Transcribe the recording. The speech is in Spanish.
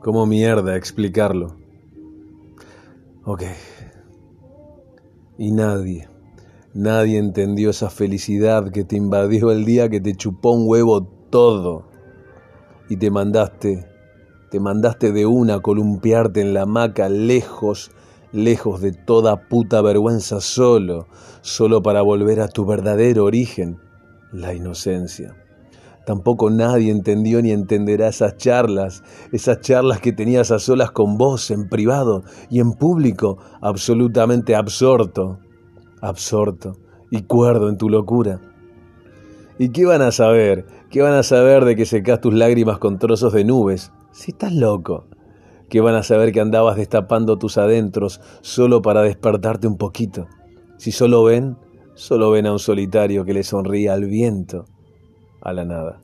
¿Cómo mierda explicarlo? Ok. Y nadie, nadie entendió esa felicidad que te invadió el día que te chupó un huevo todo y te mandaste, te mandaste de una a columpiarte en la hamaca lejos, lejos de toda puta vergüenza solo, solo para volver a tu verdadero origen, la inocencia. Tampoco nadie entendió ni entenderá esas charlas, esas charlas que tenías a solas con vos, en privado y en público, absolutamente absorto, absorto y cuerdo en tu locura. ¿Y qué van a saber? ¿Qué van a saber de que secas tus lágrimas con trozos de nubes? Si estás loco. ¿Qué van a saber que andabas destapando tus adentros solo para despertarte un poquito? Si solo ven, solo ven a un solitario que le sonríe al viento a la nada.